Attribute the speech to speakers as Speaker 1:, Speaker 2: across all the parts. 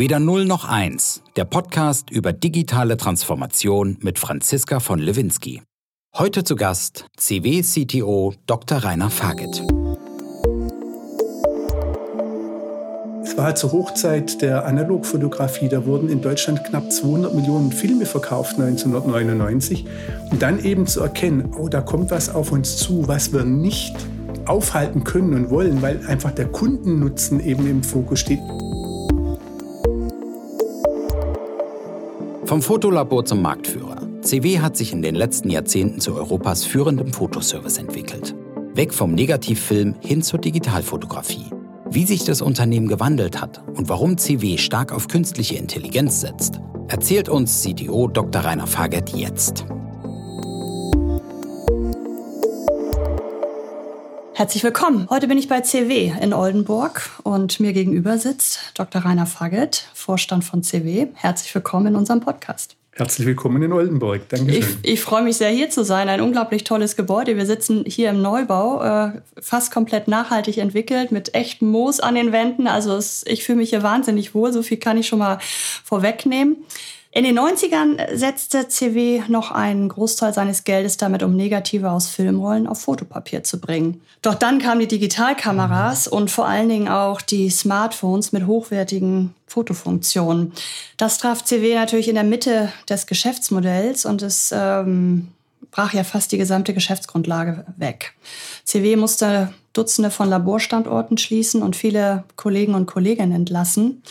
Speaker 1: Weder 0 noch 1, der Podcast über digitale Transformation mit Franziska von Lewinsky. Heute zu Gast CW-CTO Dr. Rainer Faget.
Speaker 2: Es war zur Hochzeit der Analogfotografie. Da wurden in Deutschland knapp 200 Millionen Filme verkauft 1999. Und dann eben zu erkennen, oh, da kommt was auf uns zu, was wir nicht aufhalten können und wollen, weil einfach der Kundennutzen eben im Fokus steht.
Speaker 1: Vom Fotolabor zum Marktführer. CW hat sich in den letzten Jahrzehnten zu Europas führendem Fotoservice entwickelt. Weg vom Negativfilm hin zur Digitalfotografie. Wie sich das Unternehmen gewandelt hat und warum CW stark auf künstliche Intelligenz setzt, erzählt uns CTO Dr. Rainer Fagert jetzt.
Speaker 3: Herzlich willkommen. Heute bin ich bei CW in Oldenburg und mir gegenüber sitzt Dr. Rainer Fagget, Vorstand von CW. Herzlich willkommen in unserem Podcast.
Speaker 2: Herzlich willkommen in Oldenburg. Dankeschön.
Speaker 3: Ich, ich freue mich sehr, hier zu sein. Ein unglaublich tolles Gebäude. Wir sitzen hier im Neubau, äh, fast komplett nachhaltig entwickelt, mit echtem Moos an den Wänden. Also es, ich fühle mich hier wahnsinnig wohl. So viel kann ich schon mal vorwegnehmen. In den 90ern setzte CW noch einen Großteil seines Geldes damit, um Negative aus Filmrollen auf Fotopapier zu bringen. Doch dann kamen die Digitalkameras und vor allen Dingen auch die Smartphones mit hochwertigen Fotofunktionen. Das traf CW natürlich in der Mitte des Geschäftsmodells und es ähm, brach ja fast die gesamte Geschäftsgrundlage weg. CW musste Dutzende von Laborstandorten schließen und viele Kollegen und Kolleginnen entlassen.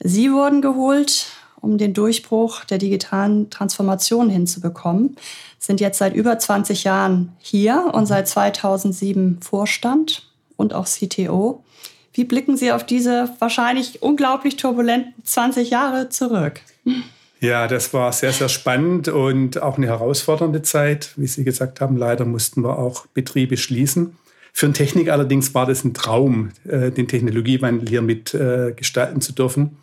Speaker 3: Sie wurden geholt um den Durchbruch der digitalen Transformation hinzubekommen, sind jetzt seit über 20 Jahren hier und seit 2007 Vorstand und auch CTO. Wie blicken Sie auf diese wahrscheinlich unglaublich turbulenten 20 Jahre zurück?
Speaker 2: Ja, das war sehr, sehr spannend und auch eine herausfordernde Zeit. Wie Sie gesagt haben, leider mussten wir auch Betriebe schließen. Für einen Technik allerdings war das ein Traum, äh, den Technologiewandel hier mit äh, gestalten zu dürfen.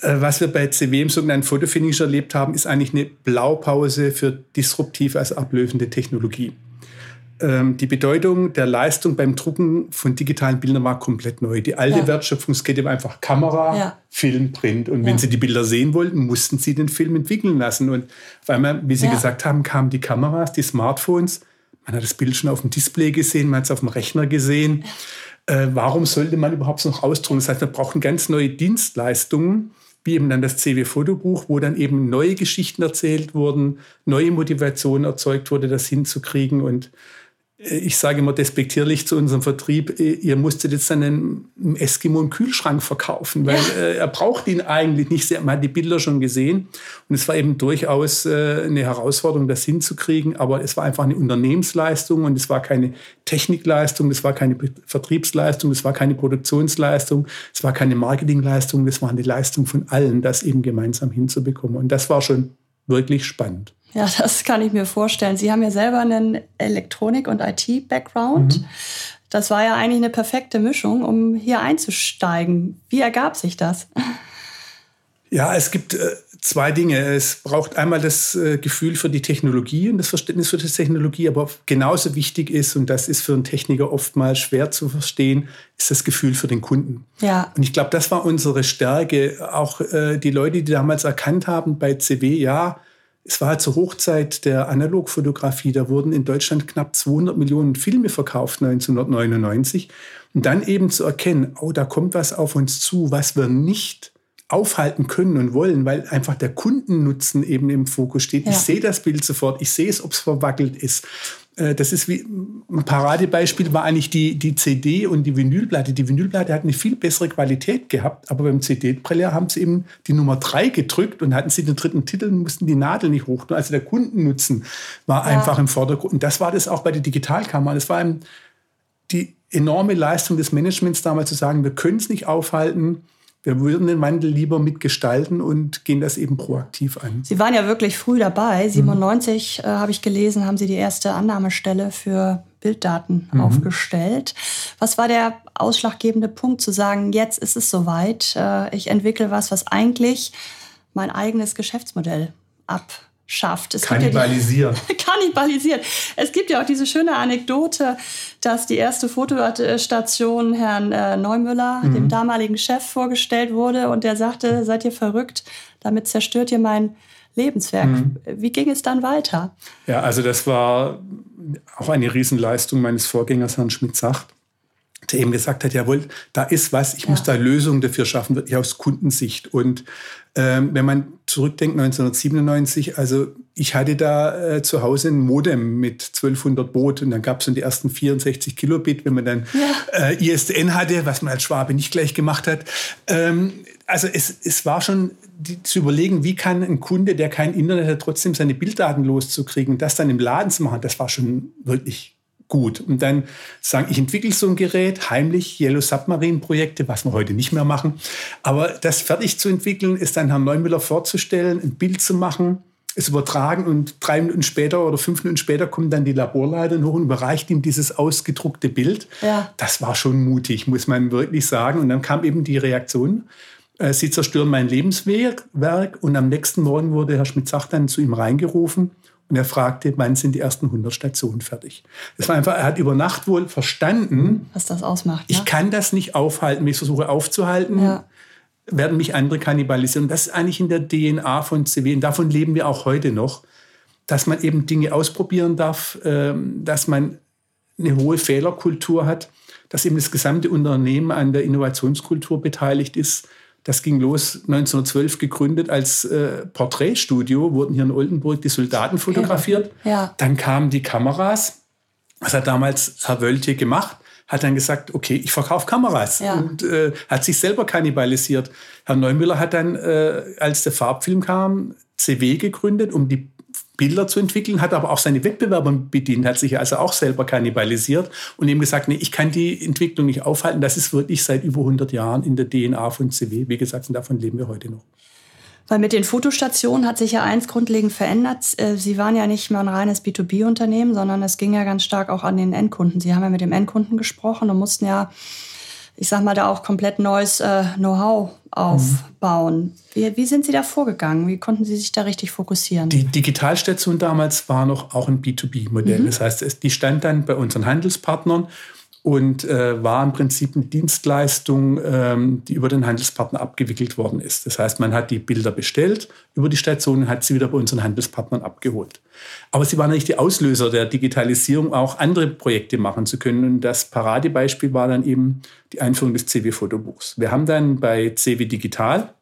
Speaker 2: Äh, was wir bei CW im sogenannten Fotofinish erlebt haben, ist eigentlich eine Blaupause für disruptive, also ablösende Technologie. Ähm, die Bedeutung der Leistung beim Drucken von digitalen Bildern war komplett neu. Die alte ja. Wertschöpfungskette war einfach Kamera, ja. Film, Print. Und ja. wenn Sie die Bilder sehen wollten, mussten Sie den Film entwickeln lassen. Und auf einmal, wie Sie gesagt haben, kamen die Kameras, die Smartphones. Man hat das Bild schon auf dem Display gesehen, man hat es auf dem Rechner gesehen. Äh, warum sollte man überhaupt noch ausdrucken? Das heißt, wir brauchen ganz neue Dienstleistungen, wie eben dann das CW-Fotobuch, wo dann eben neue Geschichten erzählt wurden, neue Motivation erzeugt wurde, das hinzukriegen. Und ich sage immer despektierlich zu unserem Vertrieb, äh, ihr musstet jetzt einen Eskimo einen Kühlschrank verkaufen, weil ja. äh, er braucht ihn eigentlich nicht sehr. Man hat die Bilder schon gesehen und es war eben durchaus äh, eine Herausforderung, das hinzukriegen, aber es war einfach eine Unternehmensleistung und es war keine Technikleistung, es war keine Vertriebsleistung, es war keine Produktionsleistung, es war keine Marketingleistung, es war eine Leistung von allen, das eben gemeinsam hinzubekommen. Und das war schon wirklich spannend.
Speaker 3: Ja, das kann ich mir vorstellen. Sie haben ja selber einen Elektronik- und IT-Background. Mhm. Das war ja eigentlich eine perfekte Mischung, um hier einzusteigen. Wie ergab sich das?
Speaker 2: Ja, es gibt äh, zwei Dinge. Es braucht einmal das äh, Gefühl für die Technologie und das Verständnis für die Technologie, aber genauso wichtig ist, und das ist für einen Techniker oftmals schwer zu verstehen, ist das Gefühl für den Kunden. Ja. Und ich glaube, das war unsere Stärke. Auch äh, die Leute, die damals erkannt haben bei CW, ja, es war zur Hochzeit der Analogfotografie, da wurden in Deutschland knapp 200 Millionen Filme verkauft 1999. Und dann eben zu erkennen, oh, da kommt was auf uns zu, was wir nicht aufhalten können und wollen, weil einfach der Kundennutzen eben im Fokus steht. Ja. Ich sehe das Bild sofort, ich sehe es, ob es verwackelt ist. Äh, das ist wie ein Paradebeispiel war eigentlich die, die CD und die Vinylplatte. Die Vinylplatte hat eine viel bessere Qualität gehabt, aber beim CD-Brenner haben sie eben die Nummer drei gedrückt und hatten sie den dritten Titel und mussten die Nadel nicht hoch. Also der Kundennutzen war ja. einfach im Vordergrund. Und das war das auch bei der Digitalkamera. Das war die enorme Leistung des Managements damals zu sagen, wir können es nicht aufhalten wir würden den Wandel lieber mitgestalten und gehen das eben proaktiv an.
Speaker 3: Sie waren ja wirklich früh dabei. 97 mhm. äh, habe ich gelesen, haben Sie die erste Annahmestelle für Bilddaten mhm. aufgestellt. Was war der ausschlaggebende Punkt zu sagen, jetzt ist es soweit, äh, ich entwickle was, was eigentlich mein eigenes Geschäftsmodell schafft.
Speaker 2: Es kannibalisiert.
Speaker 3: Ja kannibalisiert. Es gibt ja auch diese schöne Anekdote, dass die erste Fotostation Herrn äh, Neumüller, mhm. dem damaligen Chef, vorgestellt wurde und der sagte, seid ihr verrückt, damit zerstört ihr mein Lebenswerk. Mhm. Wie ging es dann weiter?
Speaker 2: Ja, also das war auch eine Riesenleistung meines Vorgängers, Herrn Schmidt-Sacht, der eben gesagt hat, jawohl, da ist was, ich ja. muss da Lösungen dafür schaffen, wirklich aus Kundensicht. Und ähm, wenn man zurückdenkt, 1997, also ich hatte da äh, zu Hause ein Modem mit 1200 Boot und dann gab es dann die ersten 64 Kilobit, wenn man dann ja. äh, ISDN hatte, was man als Schwabe nicht gleich gemacht hat. Ähm, also es, es war schon die, zu überlegen, wie kann ein Kunde, der kein Internet hat, trotzdem seine Bilddaten loszukriegen, das dann im Laden zu machen, das war schon wirklich gut. Und dann sagen, ich entwickle so ein Gerät, heimlich, Yellow Submarine Projekte, was wir heute nicht mehr machen. Aber das fertig zu entwickeln, ist dann Herrn Neumüller vorzustellen, ein Bild zu machen, es übertragen und drei Minuten später oder fünf Minuten später kommen dann die Laborleiter hoch und überreicht ihm dieses ausgedruckte Bild. Ja. Das war schon mutig, muss man wirklich sagen. Und dann kam eben die Reaktion äh, sie zerstören mein Lebenswerk. Und am nächsten Morgen wurde Herr Schmidt-Sach dann zu ihm reingerufen und er fragte, wann sind die ersten 100 Stationen fertig? Das war einfach, er hat über Nacht wohl verstanden,
Speaker 3: was das ausmacht.
Speaker 2: Ich kann das nicht aufhalten. Wenn ich versuche aufzuhalten, ja. werden mich andere kannibalisieren. Und das ist eigentlich in der DNA von CW. Und davon leben wir auch heute noch, dass man eben Dinge ausprobieren darf, ähm, dass man eine hohe Fehlerkultur hat, dass eben das gesamte Unternehmen an der Innovationskultur beteiligt ist das ging los 1912 gegründet als äh, Porträtstudio, wurden hier in Oldenburg die Soldaten fotografiert. Ja. ja. Dann kamen die Kameras. Das hat damals Herr Wöltje gemacht hat dann gesagt, okay, ich verkaufe Kameras ja. und äh, hat sich selber kannibalisiert. Herr Neumüller hat dann, äh, als der Farbfilm kam, CW gegründet, um die Bilder zu entwickeln, hat aber auch seine Wettbewerber bedient, hat sich also auch selber kannibalisiert und ihm gesagt, nee, ich kann die Entwicklung nicht aufhalten. Das ist wirklich seit über 100 Jahren in der DNA von CW. Wie gesagt, und davon leben wir heute noch.
Speaker 3: Weil mit den Fotostationen hat sich ja eins grundlegend verändert. Äh, Sie waren ja nicht mal ein reines B2B-Unternehmen, sondern es ging ja ganz stark auch an den Endkunden. Sie haben ja mit dem Endkunden gesprochen und mussten ja ich sag mal, da auch komplett neues äh, Know-how aufbauen. Mhm. Wie, wie, sind Sie da vorgegangen? Wie konnten Sie sich da richtig fokussieren?
Speaker 2: Die Digitalstation damals war noch auch ein B2B-Modell. Mhm. Das heißt, die stand dann bei unseren Handelspartnern und äh, war im Prinzip eine Dienstleistung, ähm, die über den Handelspartner abgewickelt worden ist. Das heißt, man hat die Bilder bestellt über die Station und hat sie wieder bei unseren Handelspartnern abgeholt. Aber sie waren nicht die Auslöser der Digitalisierung, auch andere Projekte machen zu können. Und das Paradebeispiel war dann eben die Einführung des CW-Fotobuchs. Wir haben dann bei CW Digital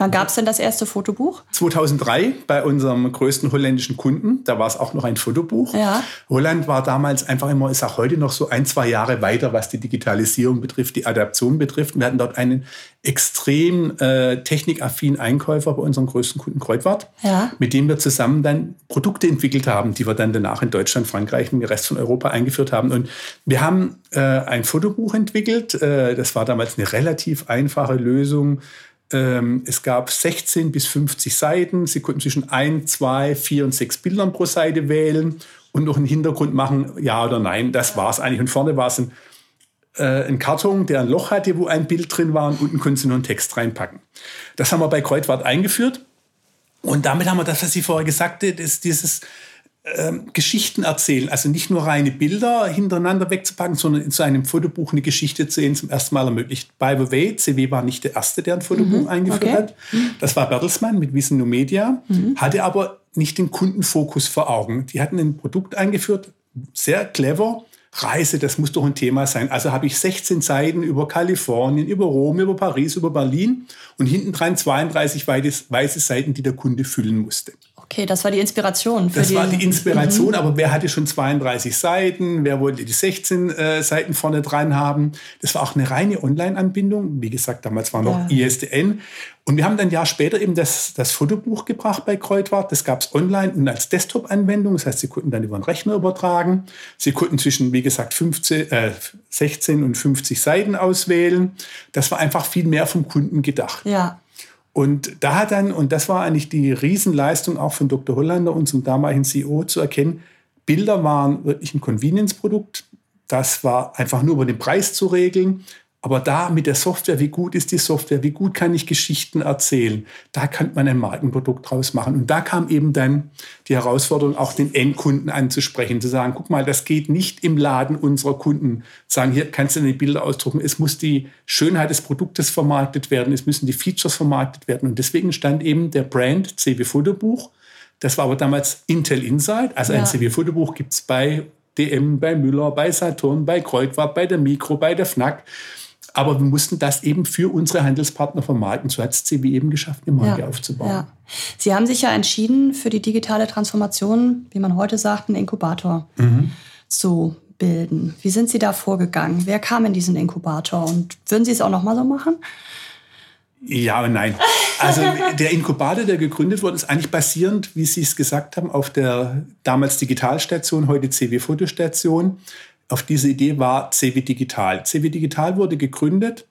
Speaker 3: Wann gab es denn das erste Fotobuch?
Speaker 2: 2003 bei unserem größten holländischen Kunden. Da war es auch noch ein Fotobuch. Ja. Holland war damals einfach immer, ist auch heute noch so ein, zwei Jahre weiter, was die Digitalisierung betrifft, die Adaption betrifft. Wir hatten dort einen extrem äh, technikaffinen Einkäufer bei unserem größten Kunden Kreuzwart, ja. mit dem wir zusammen dann Produkte entwickelt haben, die wir dann danach in Deutschland, Frankreich und den Rest von Europa eingeführt haben. Und wir haben äh, ein Fotobuch entwickelt. Äh, das war damals eine relativ einfache Lösung es gab 16 bis 50 Seiten. Sie konnten zwischen 1, 2, 4 und 6 Bildern pro Seite wählen und noch einen Hintergrund machen, ja oder nein. Das war es eigentlich. Und vorne war es ein, äh, ein Karton, der ein Loch hatte, wo ein Bild drin war und unten konnten Sie noch einen Text reinpacken. Das haben wir bei Kreuzwart eingeführt. Und damit haben wir das, was Sie vorher gesagt haben, dieses ähm, Geschichten erzählen. Also nicht nur reine Bilder hintereinander wegzupacken, sondern in so einem Fotobuch eine Geschichte zu sehen, zum ersten Mal ermöglicht. By the way, CW war nicht der Erste, der ein Fotobuch mhm, eingeführt okay. hat. Das war Bertelsmann mit Wissen No Media, mhm. hatte aber nicht den Kundenfokus vor Augen. Die hatten ein Produkt eingeführt, sehr clever, Reise, das muss doch ein Thema sein. Also habe ich 16 Seiten über Kalifornien, über Rom, über Paris, über Berlin und hinten dran 32 weiße Seiten, die der Kunde füllen musste.
Speaker 3: Okay, das war die Inspiration.
Speaker 2: Für das war die Inspiration, mhm. aber wer hatte schon 32 Seiten? Wer wollte die 16 äh, Seiten vorne dran haben? Das war auch eine reine Online-Anbindung. Wie gesagt, damals war noch ja. ISDN. Und wir haben dann ein Jahr später eben das, das Fotobuch gebracht bei Kreutwart. Das gab es online und als Desktop-Anwendung. Das heißt, Sie konnten dann über einen Rechner übertragen. Sie konnten zwischen, wie gesagt, 15, äh, 16 und 50 Seiten auswählen. Das war einfach viel mehr vom Kunden gedacht.
Speaker 3: Ja.
Speaker 2: Und da hat dann, und das war eigentlich die Riesenleistung auch von Dr. Hollander, unserem damaligen CEO, zu erkennen, Bilder waren wirklich ein Convenience-Produkt. Das war einfach nur über den Preis zu regeln. Aber da mit der Software, wie gut ist die Software, wie gut kann ich Geschichten erzählen, da kann man ein Markenprodukt draus machen. Und da kam eben dann die Herausforderung, auch den Endkunden anzusprechen, zu sagen, guck mal, das geht nicht im Laden unserer Kunden. Sagen, hier kannst du die Bilder ausdrucken. Es muss die Schönheit des Produktes vermarktet werden, es müssen die Features vermarktet werden. Und deswegen stand eben der Brand CW Fotobuch. Das war aber damals Intel Insight. Also ja. ein CW Fotobuch gibt es bei DM, bei Müller, bei Saturn, bei Kreuzfahrt, bei der Mikro, bei der FNAC. Aber wir mussten das eben für unsere Handelspartner vermarkten. So hat es CW eben geschafft, eine Marke ja, aufzubauen. Ja.
Speaker 3: Sie haben sich ja entschieden, für die digitale Transformation, wie man heute sagt, einen Inkubator mhm. zu bilden. Wie sind Sie da vorgegangen? Wer kam in diesen Inkubator? Und würden Sie es auch noch mal so machen?
Speaker 2: Ja und nein. Also der Inkubator, der gegründet wurde, ist eigentlich basierend, wie Sie es gesagt haben, auf der damals Digitalstation, heute CW Fotostation auf diese Idee war CW Digital. CW Digital wurde gegründet,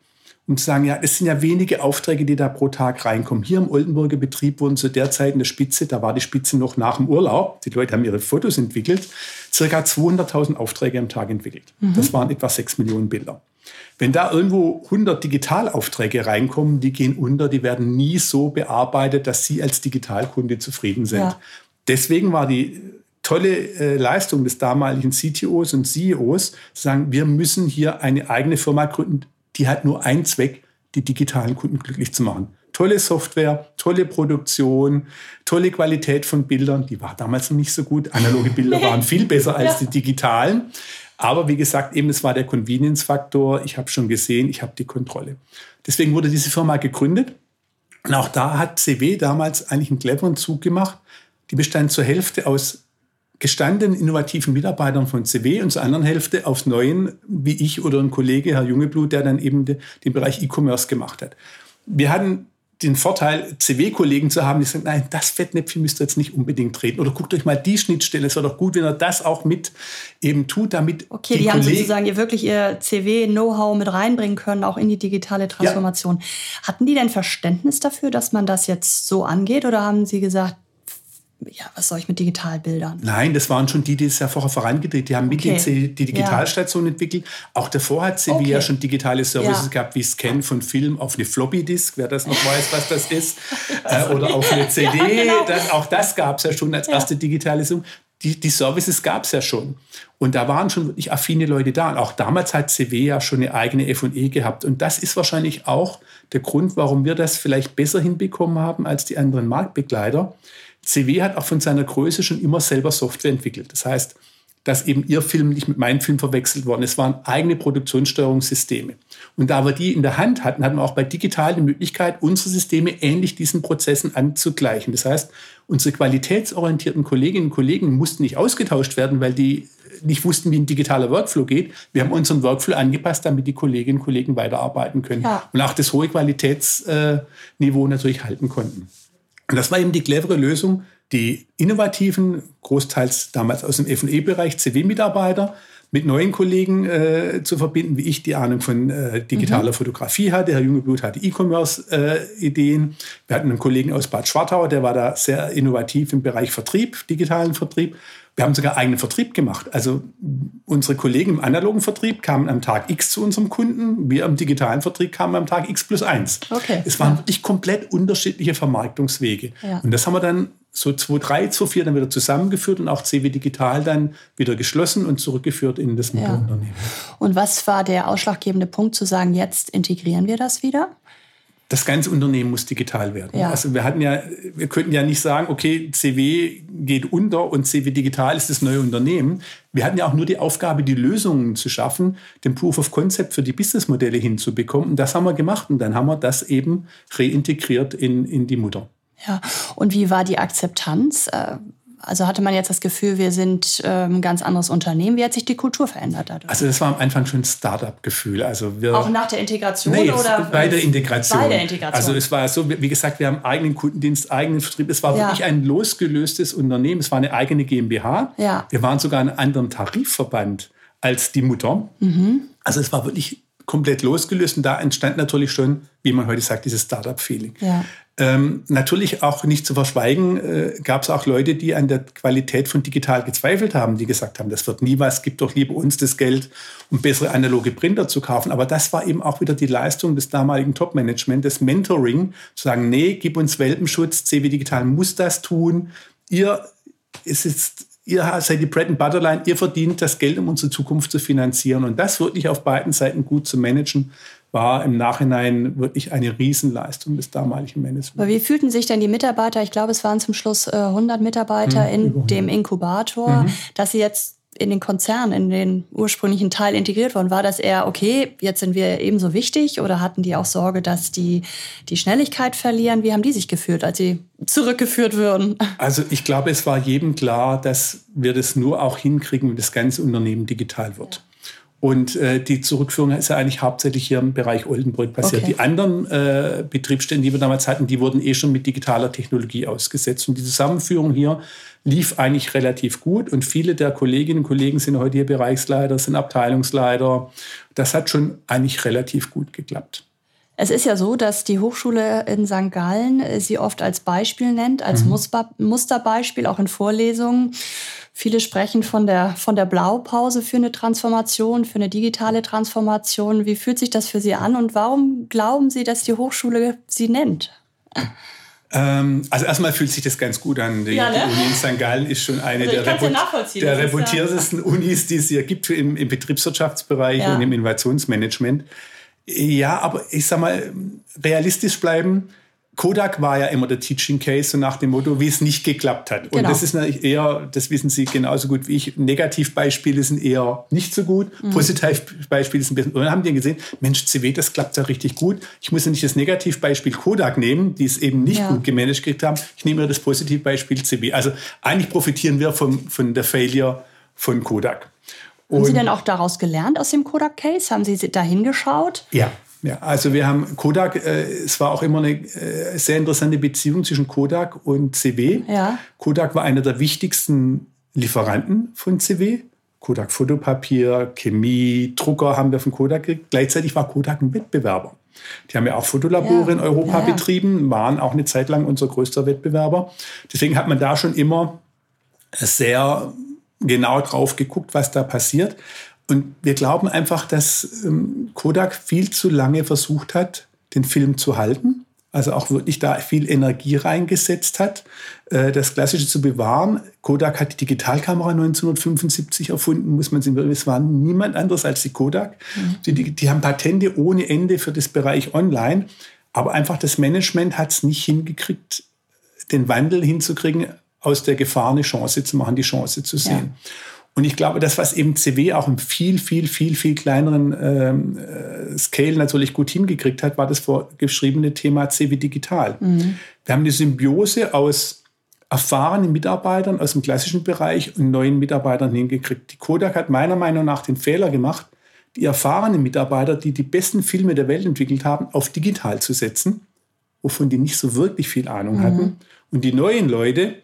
Speaker 2: um zu sagen, ja, es sind ja wenige Aufträge, die da pro Tag reinkommen. Hier im Oldenburger Betrieb wurden zu der Zeit in der Spitze, da war die Spitze noch nach dem Urlaub, die Leute haben ihre Fotos entwickelt, circa 200.000 Aufträge am Tag entwickelt. Mhm. Das waren etwa 6 Millionen Bilder. Wenn da irgendwo 100 Digitalaufträge reinkommen, die gehen unter, die werden nie so bearbeitet, dass Sie als Digitalkunde zufrieden sind. Ja. Deswegen war die tolle äh, Leistung des damaligen CTOs und CEOs, zu sagen, wir müssen hier eine eigene Firma gründen, die hat nur einen Zweck, die digitalen Kunden glücklich zu machen. Tolle Software, tolle Produktion, tolle Qualität von Bildern. Die war damals noch nicht so gut. Analoge Bilder waren viel besser als die digitalen. Aber wie gesagt, eben es war der Convenience-Faktor. Ich habe schon gesehen, ich habe die Kontrolle. Deswegen wurde diese Firma gegründet. Und auch da hat CW damals eigentlich einen cleveren Zug gemacht. Die bestand zur Hälfte aus gestandenen innovativen Mitarbeitern von CW und zur anderen Hälfte aus neuen, wie ich oder ein Kollege, Herr Jungeblut, der dann eben den Bereich E-Commerce gemacht hat. Wir hatten den Vorteil, CW-Kollegen zu haben, die sagen, nein, das Fettnäpfchen müsst ihr jetzt nicht unbedingt treten. Oder guckt euch mal die Schnittstelle. Es wäre doch gut, wenn ihr das auch mit eben tut, damit
Speaker 3: Okay, die, die haben sozusagen ihr wirklich ihr CW-Know-how mit reinbringen können, auch in die digitale Transformation. Ja. Hatten die denn Verständnis dafür, dass man das jetzt so angeht? Oder haben sie gesagt, ja, was soll ich mit Digitalbildern?
Speaker 2: Nein, das waren schon die, die es ja vorher vorangetreten Die haben okay. mit die, die Digitalstation ja. entwickelt. Auch davor hat CW okay. ja schon digitale Services ja. gehabt, wie Scan von Film auf eine Floppy-Disk, wer das noch weiß, was das ist. äh, oder auf eine CD. Ja, genau. das, auch das gab es ja schon als erste Digitalisierung. Die, die Services gab es ja schon. Und da waren schon wirklich affine Leute da. Und auch damals hat CW ja schon eine eigene FE gehabt. Und das ist wahrscheinlich auch der Grund, warum wir das vielleicht besser hinbekommen haben als die anderen Marktbegleiter CW hat auch von seiner Größe schon immer selber Software entwickelt. Das heißt, dass eben ihr Film nicht mit meinem Film verwechselt worden ist. Es waren eigene Produktionssteuerungssysteme. Und da wir die in der Hand hatten, hatten wir auch bei digital die Möglichkeit, unsere Systeme ähnlich diesen Prozessen anzugleichen. Das heißt, unsere qualitätsorientierten Kolleginnen und Kollegen mussten nicht ausgetauscht werden, weil die nicht wussten, wie ein digitaler Workflow geht. Wir haben unseren Workflow angepasst, damit die Kolleginnen und Kollegen weiterarbeiten können ja. und auch das hohe Qualitätsniveau natürlich halten konnten. Und das war eben die clevere Lösung, die innovativen, großteils damals aus dem FE-Bereich, CW-Mitarbeiter mit neuen Kollegen äh, zu verbinden, wie ich die Ahnung von äh, digitaler mhm. Fotografie hatte. Herr Jungeblut hatte E-Commerce-Ideen. Äh, Wir hatten einen Kollegen aus Bad Schwartau, der war da sehr innovativ im Bereich Vertrieb, digitalen Vertrieb. Wir haben sogar eigenen Vertrieb gemacht. Also unsere Kollegen im analogen Vertrieb kamen am Tag X zu unserem Kunden, wir im digitalen Vertrieb kamen am Tag X plus 1. Okay. Es waren wirklich komplett unterschiedliche Vermarktungswege. Ja. Und das haben wir dann so 2.3, 2.4 dann wieder zusammengeführt und auch CW Digital dann wieder geschlossen und zurückgeführt in das Mutterunternehmen. Ja.
Speaker 3: Und was war der ausschlaggebende Punkt zu sagen, jetzt integrieren wir das wieder?
Speaker 2: Das ganze Unternehmen muss digital werden. Ja. Also wir hatten ja, wir könnten ja nicht sagen, okay, CW geht unter und CW Digital ist das neue Unternehmen. Wir hatten ja auch nur die Aufgabe, die Lösungen zu schaffen, den Proof of Concept für die Businessmodelle hinzubekommen. Und das haben wir gemacht. Und dann haben wir das eben reintegriert in, in die Mutter.
Speaker 3: Ja, und wie war die Akzeptanz? Also hatte man jetzt das Gefühl, wir sind ähm, ein ganz anderes Unternehmen. Wie hat sich die Kultur verändert dadurch?
Speaker 2: Also das war am Anfang schon ein Start-up-Gefühl. Also
Speaker 3: Auch nach der Integration
Speaker 2: nee,
Speaker 3: oder?
Speaker 2: Bei der Integration. Bei der Integration. Also es war so, wie gesagt, wir haben eigenen Kundendienst, eigenen Vertrieb. Es war ja. wirklich ein losgelöstes Unternehmen. Es war eine eigene GmbH. Ja. Wir waren sogar in einem anderen Tarifverband als die Mutter. Mhm. Also es war wirklich komplett losgelöst und da entstand natürlich schon, wie man heute sagt, dieses Startup-Feeling.
Speaker 3: Ja.
Speaker 2: Ähm, natürlich auch nicht zu verschweigen, äh, gab es auch Leute, die an der Qualität von digital gezweifelt haben, die gesagt haben, das wird nie was, gib doch lieber uns das Geld, um bessere analoge Printer zu kaufen. Aber das war eben auch wieder die Leistung des damaligen Top-Management, das Mentoring, zu sagen, nee, gib uns Welpenschutz, CW Digital muss das tun. Ihr, es ist ihr seid die Bread and Butterline, ihr verdient das Geld, um unsere Zukunft zu finanzieren. Und das wirklich auf beiden Seiten gut zu managen, war im Nachhinein wirklich eine Riesenleistung des damaligen Managements.
Speaker 3: Aber wie fühlten sich denn die Mitarbeiter, ich glaube, es waren zum Schluss äh, 100 Mitarbeiter mhm, in dem Inkubator, mhm. dass sie jetzt in den Konzern, in den ursprünglichen Teil integriert worden? War das eher, okay, jetzt sind wir ebenso wichtig oder hatten die auch Sorge, dass die die Schnelligkeit verlieren? Wie haben die sich gefühlt, als sie zurückgeführt würden?
Speaker 2: Also ich glaube, es war jedem klar, dass wir das nur auch hinkriegen, wenn das ganze Unternehmen digital wird. Ja. Und äh, die Zurückführung ist ja eigentlich hauptsächlich hier im Bereich Oldenburg passiert. Okay. Die anderen äh, Betriebsstände, die wir damals hatten, die wurden eh schon mit digitaler Technologie ausgesetzt. Und die Zusammenführung hier lief eigentlich relativ gut. Und viele der Kolleginnen und Kollegen sind heute hier Bereichsleiter, sind Abteilungsleiter. Das hat schon eigentlich relativ gut geklappt.
Speaker 3: Es ist ja so, dass die Hochschule in St. Gallen äh, sie oft als Beispiel nennt, als mhm. Musterbeispiel, auch in Vorlesungen. Viele sprechen von der, von der Blaupause für eine Transformation, für eine digitale Transformation. Wie fühlt sich das für Sie an und warum glauben Sie, dass die Hochschule sie nennt?
Speaker 2: Ähm, also erstmal fühlt sich das ganz gut an. Die, ja, ne? Uni in St. Gallen ist schon eine also der, reput der reputiertesten ja. Unis, die es hier gibt im, im Betriebswirtschaftsbereich ja. und im Innovationsmanagement. Ja, aber ich sag mal, realistisch bleiben. Kodak war ja immer der Teaching Case, so nach dem Motto, wie es nicht geklappt hat. Und genau. das ist natürlich eher, das wissen Sie genauso gut wie ich, Negativbeispiele sind eher nicht so gut, mhm. Positivbeispiele sind ein bisschen. Und dann haben die gesehen, Mensch, CW, das klappt ja richtig gut. Ich muss ja nicht das Negativbeispiel Kodak nehmen, die es eben nicht ja. gut gemanagt gekriegt haben. Ich nehme das Positivbeispiel CW. Also eigentlich profitieren wir vom, von der Failure von Kodak.
Speaker 3: Haben Sie denn auch daraus gelernt aus dem Kodak-Case? Haben Sie da hingeschaut?
Speaker 2: Ja, ja, also wir haben Kodak, äh, es war auch immer eine äh, sehr interessante Beziehung zwischen Kodak und CW. Ja. Kodak war einer der wichtigsten Lieferanten von CW. Kodak Fotopapier, Chemie, Drucker haben wir von Kodak gekriegt. Gleichzeitig war Kodak ein Wettbewerber. Die haben ja auch Fotolabore ja. in Europa ja. betrieben, waren auch eine Zeit lang unser größter Wettbewerber. Deswegen hat man da schon immer sehr genau drauf geguckt, was da passiert. Und wir glauben einfach, dass ähm, Kodak viel zu lange versucht hat, den Film zu halten. Also auch wirklich da viel Energie reingesetzt hat, äh, das Klassische zu bewahren. Kodak hat die Digitalkamera 1975 erfunden, muss man sehen. Es war niemand anderes als die Kodak. Mhm. Die, die haben Patente ohne Ende für das Bereich Online. Aber einfach das Management hat es nicht hingekriegt, den Wandel hinzukriegen, aus der Gefahr eine Chance zu machen, die Chance zu sehen. Ja. Und ich glaube, das, was eben CW auch im viel, viel, viel, viel kleineren ähm, äh, Scale natürlich gut hingekriegt hat, war das vorgeschriebene Thema CW Digital. Mhm. Wir haben eine Symbiose aus erfahrenen Mitarbeitern aus dem klassischen Bereich und neuen Mitarbeitern hingekriegt. Die Kodak hat meiner Meinung nach den Fehler gemacht, die erfahrenen Mitarbeiter, die die besten Filme der Welt entwickelt haben, auf digital zu setzen, wovon die nicht so wirklich viel Ahnung mhm. hatten. Und die neuen Leute,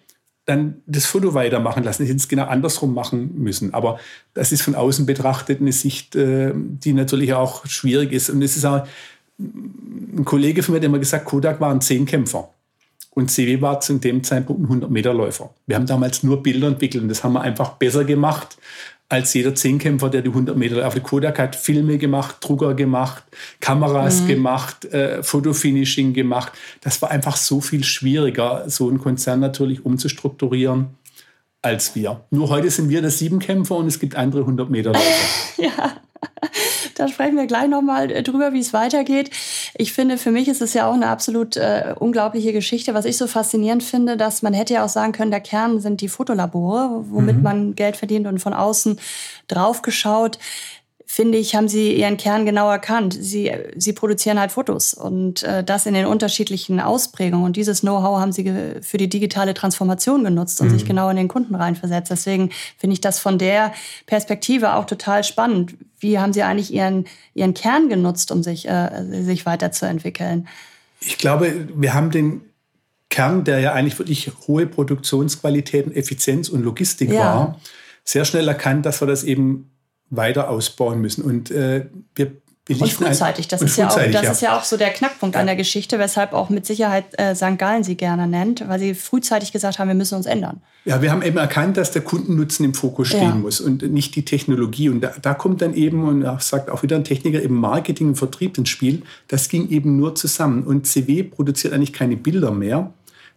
Speaker 2: dann das Foto weitermachen lassen. Ich hätte es genau andersrum machen müssen. Aber das ist von außen betrachtet eine Sicht, äh, die natürlich auch schwierig ist. Und es ist auch, ein Kollege von mir hat immer gesagt, Kodak waren zehn Kämpfer. Und CW war zu dem Zeitpunkt ein 100-Meter-Läufer. Wir haben damals nur Bilder entwickelt und das haben wir einfach besser gemacht als jeder Zehnkämpfer, der die 100 Meter auf Kodak hat Filme gemacht, Drucker gemacht, Kameras mhm. gemacht, äh, Fotofinishing gemacht. Das war einfach so viel schwieriger, so einen Konzern natürlich umzustrukturieren als wir. Nur heute sind wir der Siebenkämpfer und es gibt andere 100 Meter Läufer.
Speaker 3: ja. Da sprechen wir gleich nochmal äh, drüber, wie es weitergeht. Ich finde, für mich ist es ja auch eine absolut äh, unglaubliche Geschichte. Was ich so faszinierend finde, dass man hätte ja auch sagen können, der Kern sind die Fotolabore, womit mhm. man Geld verdient und von außen drauf geschaut finde ich, haben sie ihren Kern genau erkannt. Sie, sie produzieren halt Fotos und äh, das in den unterschiedlichen Ausprägungen. Und dieses Know-how haben sie für die digitale Transformation genutzt und mhm. sich genau in den Kunden reinversetzt. Deswegen finde ich das von der Perspektive auch total spannend. Wie haben sie eigentlich ihren, ihren Kern genutzt, um sich, äh, sich weiterzuentwickeln?
Speaker 2: Ich glaube, wir haben den Kern, der ja eigentlich wirklich hohe Produktionsqualitäten, Effizienz und Logistik ja. war, sehr schnell erkannt, dass wir das eben weiter ausbauen müssen. Und äh, wir
Speaker 3: und frühzeitig, das, und ist, frühzeitig, ja auch, das ja. ist ja auch so der Knackpunkt ja. an der Geschichte, weshalb auch mit Sicherheit äh, St. Gallen sie gerne nennt, weil sie frühzeitig gesagt haben, wir müssen uns ändern.
Speaker 2: Ja, wir haben eben erkannt, dass der Kundennutzen im Fokus stehen ja. muss und nicht die Technologie. Und da, da kommt dann eben, und da sagt auch wieder ein Techniker, eben Marketing und Vertrieb ins Spiel. Das ging eben nur zusammen. Und CW produziert eigentlich keine Bilder mehr,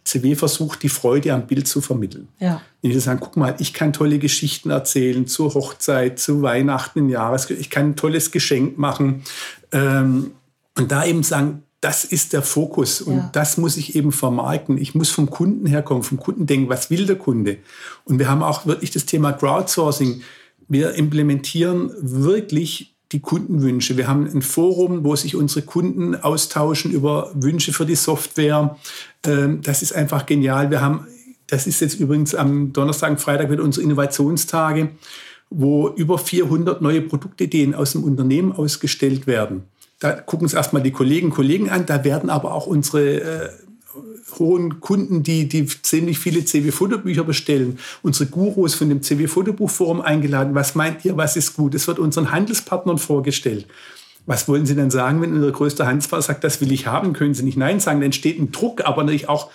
Speaker 2: CW versucht, die Freude am Bild zu vermitteln. Ja. Wenn die sagen, guck mal, ich kann tolle Geschichten erzählen zur Hochzeit, zu Weihnachten, Jahres, ich kann ein tolles Geschenk machen. Ähm, und da eben sagen, das ist der Fokus und ja. das muss ich eben vermarkten. Ich muss vom Kunden herkommen, vom Kunden denken, was will der Kunde? Und wir haben auch wirklich das Thema Crowdsourcing. Wir implementieren wirklich die Kundenwünsche. Wir haben ein Forum, wo sich unsere Kunden austauschen über Wünsche für die Software. Ähm, das ist einfach genial. Wir haben, das ist jetzt übrigens am Donnerstag und Freitag wieder unsere Innovationstage, wo über 400 neue Produktideen aus dem Unternehmen ausgestellt werden. Da gucken uns erstmal die Kollegen Kollegen an, da werden aber auch unsere äh, hohen Kunden, die, die ziemlich viele CW-Fotobücher bestellen, unsere Gurus von dem CW-Fotobuchforum eingeladen. Was meint ihr, was ist gut? Es wird unseren Handelspartnern vorgestellt. Was wollen Sie denn sagen, wenn unser größter Handelspartner sagt, das will ich haben, können Sie nicht Nein sagen? Dann entsteht ein Druck, aber natürlich auch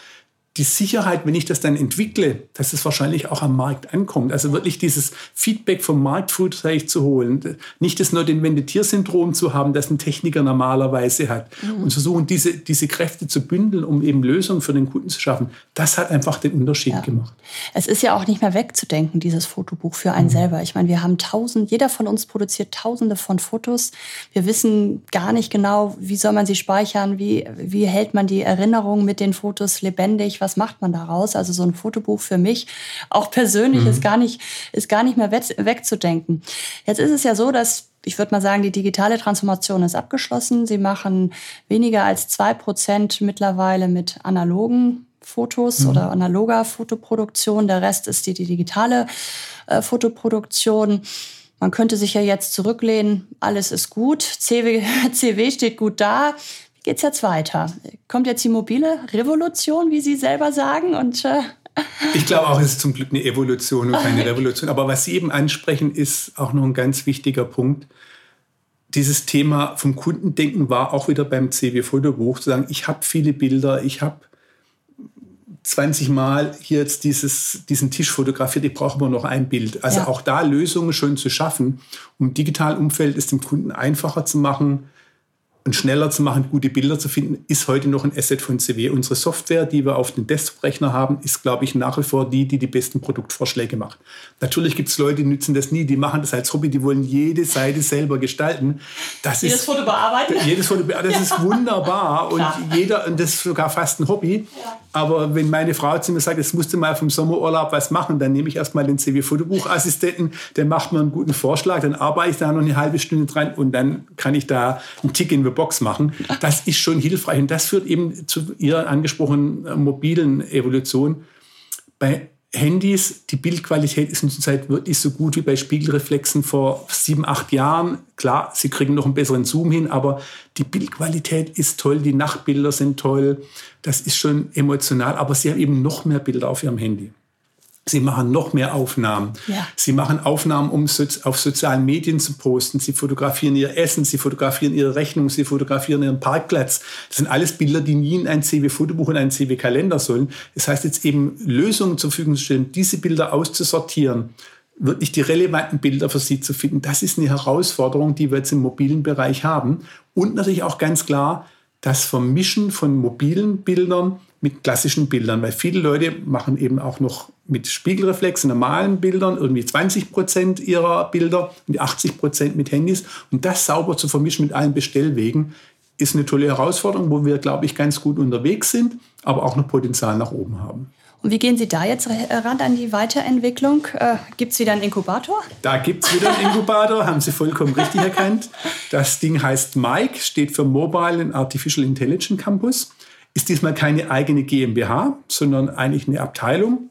Speaker 2: die Sicherheit, wenn ich das dann entwickle, dass es wahrscheinlich auch am Markt ankommt. Also wirklich dieses Feedback vom Markt frühzeitig zu holen. Nicht das nur den Wendetiersyndrom zu haben, das ein Techniker normalerweise hat. Mhm. Und versuchen, diese, diese Kräfte zu bündeln, um eben Lösungen für den Kunden zu schaffen. Das hat einfach den Unterschied ja. gemacht.
Speaker 3: Es ist ja auch nicht mehr wegzudenken, dieses Fotobuch für einen mhm. selber. Ich meine, wir haben tausend, jeder von uns produziert tausende von Fotos. Wir wissen gar nicht genau, wie soll man sie speichern, wie, wie hält man die Erinnerung mit den Fotos lebendig, was macht man daraus? Also so ein Fotobuch für mich, auch persönlich, mhm. ist, gar nicht, ist gar nicht mehr wegzudenken. Jetzt ist es ja so, dass ich würde mal sagen, die digitale Transformation ist abgeschlossen. Sie machen weniger als zwei Prozent mittlerweile mit analogen Fotos mhm. oder analoger Fotoproduktion. Der Rest ist die, die digitale äh, Fotoproduktion. Man könnte sich ja jetzt zurücklehnen, alles ist gut, CW, CW steht gut da geht es jetzt weiter. Kommt jetzt die mobile Revolution, wie Sie selber sagen, und äh
Speaker 2: ich glaube auch, es ist zum Glück eine Evolution und keine Revolution. Aber was Sie eben ansprechen, ist auch noch ein ganz wichtiger Punkt. Dieses Thema vom Kundendenken war auch wieder beim CW Fotobuch zu sagen, ich habe viele Bilder, ich habe 20 Mal hier jetzt dieses, diesen Tisch fotografiert, ich brauche aber noch ein Bild. Also ja. auch da Lösungen schon zu schaffen, um im digitalen Umfeld es dem Kunden einfacher zu machen, und schneller zu machen, gute Bilder zu finden, ist heute noch ein Asset von CW. Unsere Software, die wir auf dem Desktop-Rechner haben, ist, glaube ich, nach wie vor die, die die besten Produktvorschläge macht. Natürlich gibt es Leute, die nützen das nie, die machen das als Hobby, die wollen jede Seite selber gestalten. Das
Speaker 3: jedes ist, Foto bearbeiten?
Speaker 2: Jedes Foto bearbeiten, das ja. ist wunderbar und jeder, und das ist sogar fast ein Hobby. Ja. Aber wenn meine Frau zu mir sagt, jetzt musst du mal vom Sommerurlaub was machen, dann nehme ich erstmal den CW-Fotobuchassistenten, der macht mir einen guten Vorschlag, dann arbeite ich da noch eine halbe Stunde dran und dann kann ich da einen Tick in Box machen. Das ist schon hilfreich und das führt eben zu Ihrer angesprochenen äh, mobilen Evolution. Bei Handys, die Bildqualität ist in der Zeit wirklich so gut wie bei Spiegelreflexen vor sieben, acht Jahren. Klar, sie kriegen noch einen besseren Zoom hin, aber die Bildqualität ist toll, die Nachtbilder sind toll. Das ist schon emotional, aber sie haben eben noch mehr Bilder auf ihrem Handy. Sie machen noch mehr Aufnahmen. Ja. Sie machen Aufnahmen, um auf sozialen Medien zu posten. Sie fotografieren ihr Essen, sie fotografieren ihre Rechnung, sie fotografieren ihren Parkplatz. Das sind alles Bilder, die nie in ein CW-Fotobuch und einen CW-Kalender sollen. Das heißt jetzt eben Lösungen zur Verfügung zu stellen, diese Bilder auszusortieren, wirklich die relevanten Bilder für sie zu finden. Das ist eine Herausforderung, die wir jetzt im mobilen Bereich haben. Und natürlich auch ganz klar das Vermischen von mobilen Bildern mit klassischen Bildern, weil viele Leute machen eben auch noch mit Spiegelreflex, normalen Bildern, irgendwie 20 Prozent ihrer Bilder und 80 Prozent mit Handys. Und das sauber zu vermischen mit allen Bestellwegen ist eine tolle Herausforderung, wo wir, glaube ich, ganz gut unterwegs sind, aber auch noch Potenzial nach oben haben.
Speaker 3: Und wie gehen Sie da jetzt ran an die Weiterentwicklung? Äh, gibt es wieder einen Inkubator?
Speaker 2: Da gibt es wieder einen Inkubator, haben Sie vollkommen richtig erkannt. Das Ding heißt MICE, steht für Mobile and Artificial Intelligence Campus ist diesmal keine eigene GmbH, sondern eigentlich eine Abteilung,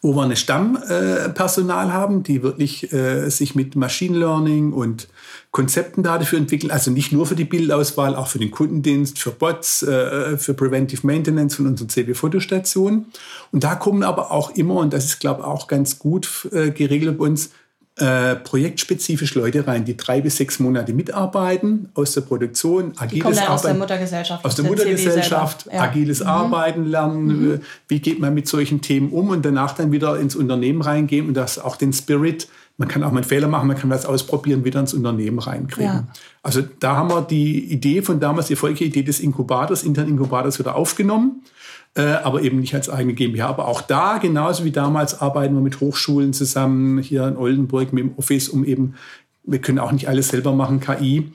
Speaker 2: wo wir eine Stammpersonal haben, die wirklich äh, sich mit Machine Learning und Konzepten dafür entwickeln. Also nicht nur für die Bildauswahl, auch für den Kundendienst, für Bots, äh, für Preventive Maintenance von unseren CB-Fotostationen. Und da kommen aber auch immer, und das ist, glaube ich, auch ganz gut äh, geregelt bei uns, äh, projektspezifisch Leute rein, die drei bis sechs Monate mitarbeiten aus der Produktion,
Speaker 3: agiles Arbeiten. Aus der Muttergesellschaft.
Speaker 2: Aus der, der Muttergesellschaft, ja. agiles mhm. Arbeiten lernen, mhm. Wie geht man mit solchen Themen um und danach dann wieder ins Unternehmen reingehen und das auch den Spirit man kann auch mal einen Fehler machen, man kann was ausprobieren, wieder ins Unternehmen reinkriegen. Ja. Also da haben wir die Idee von damals, die Folgeidee des Inkubators, internen Inkubators wieder aufgenommen äh, aber eben nicht als eigene GmbH. Aber auch da, genauso wie damals, arbeiten wir mit Hochschulen zusammen, hier in Oldenburg mit dem Office, um eben, wir können auch nicht alles selber machen, KI,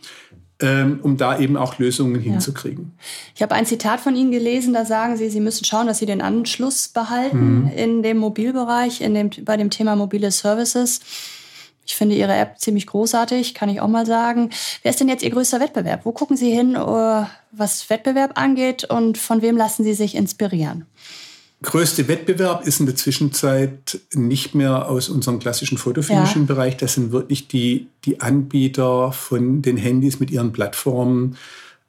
Speaker 2: ähm, um da eben auch Lösungen ja. hinzukriegen.
Speaker 3: Ich habe ein Zitat von Ihnen gelesen, da sagen Sie, Sie müssen schauen, dass Sie den Anschluss behalten mhm. in dem Mobilbereich, in dem, bei dem Thema mobile Services. Ich finde Ihre App ziemlich großartig, kann ich auch mal sagen. Wer ist denn jetzt Ihr größter Wettbewerb? Wo gucken Sie hin, äh, was Wettbewerb angeht und von wem lassen Sie sich inspirieren?
Speaker 2: Größte Wettbewerb ist in der Zwischenzeit nicht mehr aus unserem klassischen fotofinishing. Bereich. Das sind wirklich die, die Anbieter von den Handys mit ihren Plattformen,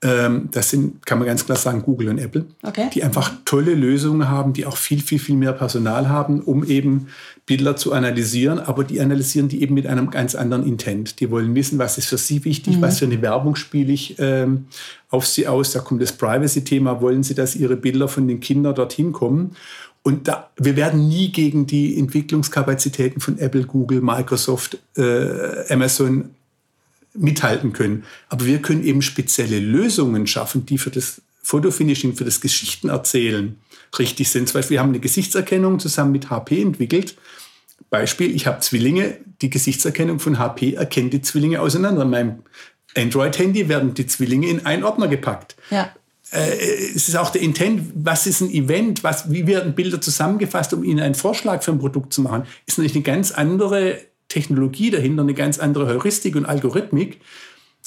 Speaker 2: das sind, kann man ganz klar sagen, Google und Apple, okay. die einfach tolle Lösungen haben, die auch viel, viel, viel mehr Personal haben, um eben Bilder zu analysieren, aber die analysieren die eben mit einem ganz anderen Intent. Die wollen wissen, was ist für sie wichtig, mhm. was für eine Werbung spiele ich ähm, auf sie aus. Da kommt das Privacy-Thema, wollen sie, dass ihre Bilder von den Kindern dorthin kommen. Und da, wir werden nie gegen die Entwicklungskapazitäten von Apple, Google, Microsoft, äh, Amazon mithalten können. Aber wir können eben spezielle Lösungen schaffen, die für das Fotofinishing, für das Geschichtenerzählen richtig sind. Zum Beispiel, wir haben eine Gesichtserkennung zusammen mit HP entwickelt. Beispiel, ich habe Zwillinge, die Gesichtserkennung von HP erkennt die Zwillinge auseinander. In meinem Android-Handy werden die Zwillinge in einen Ordner gepackt. Ja. Äh, es ist auch der Intent, was ist ein Event, was, wie werden Bilder zusammengefasst, um Ihnen einen Vorschlag für ein Produkt zu machen, ist natürlich eine ganz andere Technologie dahinter, eine ganz andere Heuristik und Algorithmik.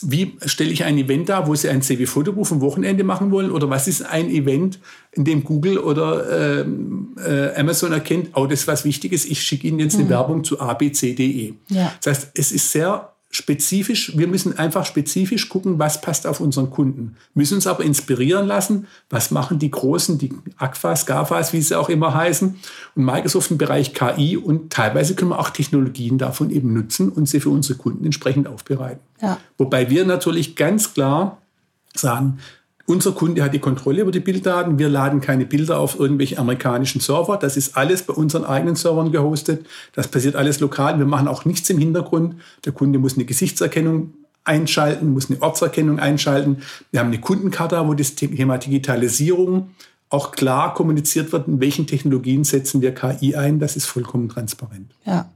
Speaker 2: Wie stelle ich ein Event dar, wo Sie ein CW-Fotobuch vom Wochenende machen wollen? Oder was ist ein Event, in dem Google oder ähm, äh, Amazon erkennt, oh, das ist was Wichtiges, ich schicke Ihnen jetzt eine mhm. Werbung zu abcde. Ja. Das heißt, es ist sehr spezifisch, wir müssen einfach spezifisch gucken, was passt auf unseren Kunden. Müssen uns aber inspirieren lassen, was machen die Großen, die Aquas, GAFAs, wie sie auch immer heißen, und Microsoft im Bereich KI und teilweise können wir auch Technologien davon eben nutzen und sie für unsere Kunden entsprechend aufbereiten. Ja. Wobei wir natürlich ganz klar sagen, unser Kunde hat die Kontrolle über die Bilddaten. Wir laden keine Bilder auf irgendwelche amerikanischen Server. Das ist alles bei unseren eigenen Servern gehostet. Das passiert alles lokal. Wir machen auch nichts im Hintergrund. Der Kunde muss eine Gesichtserkennung einschalten, muss eine Ortserkennung einschalten. Wir haben eine Kundenkarte, wo das Thema Digitalisierung auch klar kommuniziert wird, in welchen Technologien setzen wir KI ein. Das ist vollkommen transparent.
Speaker 3: Ja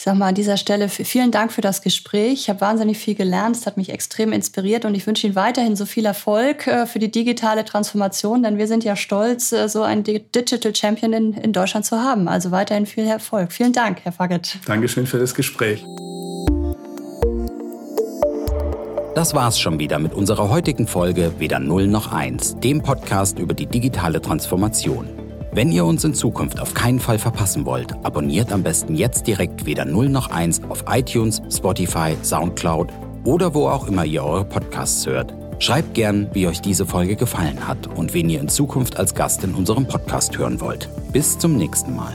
Speaker 3: ich sag mal an dieser Stelle vielen Dank für das Gespräch. Ich habe wahnsinnig viel gelernt. Es hat mich extrem inspiriert und ich wünsche Ihnen weiterhin so viel Erfolg äh, für die digitale Transformation, denn wir sind ja stolz, äh, so einen Digital Champion in, in Deutschland zu haben. Also weiterhin viel Erfolg. Vielen Dank, Herr Faget.
Speaker 2: Dankeschön für das Gespräch.
Speaker 1: Das war's schon wieder mit unserer heutigen Folge Weder Null noch Eins, dem Podcast über die digitale Transformation. Wenn ihr uns in Zukunft auf keinen Fall verpassen wollt, abonniert am besten jetzt direkt weder 0 noch 1 auf iTunes, Spotify, Soundcloud oder wo auch immer ihr eure Podcasts hört. Schreibt gern, wie euch diese Folge gefallen hat und wen ihr in Zukunft als Gast in unserem Podcast hören wollt. Bis zum nächsten Mal.